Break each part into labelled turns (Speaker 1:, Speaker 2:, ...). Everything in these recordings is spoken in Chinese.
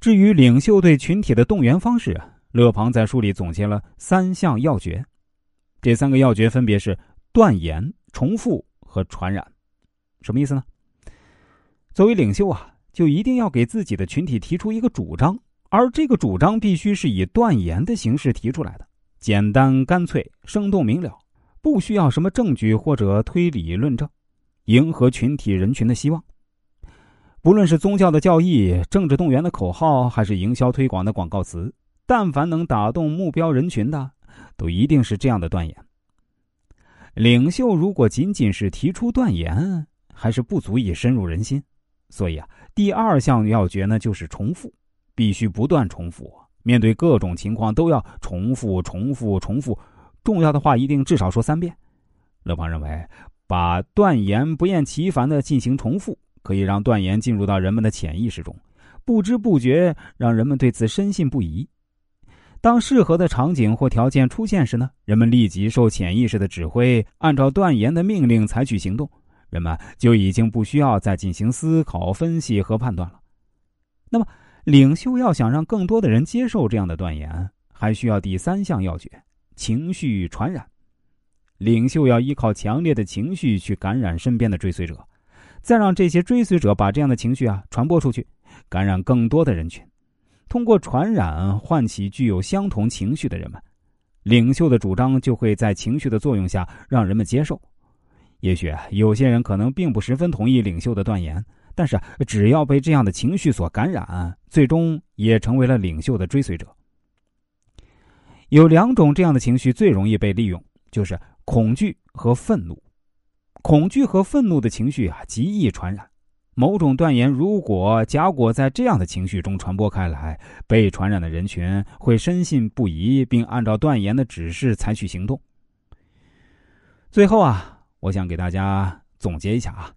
Speaker 1: 至于领袖对群体的动员方式，勒庞在书里总结了三项要诀。这三个要诀分别是断言、重复和传染。什么意思呢？作为领袖啊，就一定要给自己的群体提出一个主张，而这个主张必须是以断言的形式提出来的，简单干脆、生动明了，不需要什么证据或者推理论证，迎合群体人群的希望。不论是宗教的教义、政治动员的口号，还是营销推广的广告词，但凡能打动目标人群的，都一定是这样的断言。领袖如果仅仅是提出断言，还是不足以深入人心。所以啊，第二项要诀呢，就是重复，必须不断重复。面对各种情况，都要重复、重复、重复。重要的话，一定至少说三遍。乐庞认为，把断言不厌其烦的进行重复。可以让断言进入到人们的潜意识中，不知不觉让人们对此深信不疑。当适合的场景或条件出现时呢，人们立即受潜意识的指挥，按照断言的命令采取行动，人们就已经不需要再进行思考、分析和判断了。那么，领袖要想让更多的人接受这样的断言，还需要第三项要诀：情绪传染。领袖要依靠强烈的情绪去感染身边的追随者。再让这些追随者把这样的情绪啊传播出去，感染更多的人群，通过传染唤起具有相同情绪的人们，领袖的主张就会在情绪的作用下让人们接受。也许有些人可能并不十分同意领袖的断言，但是只要被这样的情绪所感染，最终也成为了领袖的追随者。有两种这样的情绪最容易被利用，就是恐惧和愤怒。恐惧和愤怒的情绪啊，极易传染。某种断言如果夹裹在这样的情绪中传播开来，被传染的人群会深信不疑，并按照断言的指示采取行动。最后啊，我想给大家总结一下啊。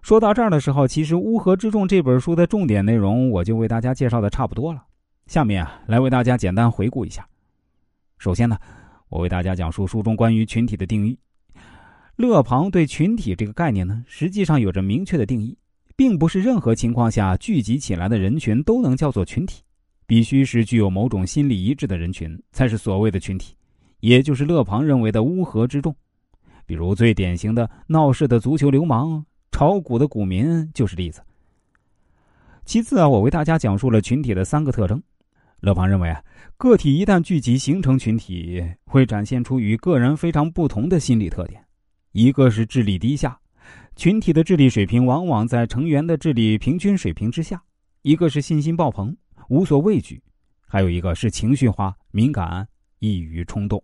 Speaker 1: 说到这儿的时候，其实《乌合之众》这本书的重点内容我就为大家介绍的差不多了。下面啊，来为大家简单回顾一下。首先呢，我为大家讲述书中关于群体的定义。勒庞对群体这个概念呢，实际上有着明确的定义，并不是任何情况下聚集起来的人群都能叫做群体，必须是具有某种心理一致的人群才是所谓的群体，也就是勒庞认为的乌合之众。比如最典型的闹事的足球流氓、炒股的股民就是例子。其次啊，我为大家讲述了群体的三个特征。勒庞认为啊，个体一旦聚集形成群体，会展现出与个人非常不同的心理特点。一个是智力低下，群体的智力水平往往在成员的智力平均水平之下；一个是信心爆棚，无所畏惧；还有一个是情绪化、敏感、易于冲动。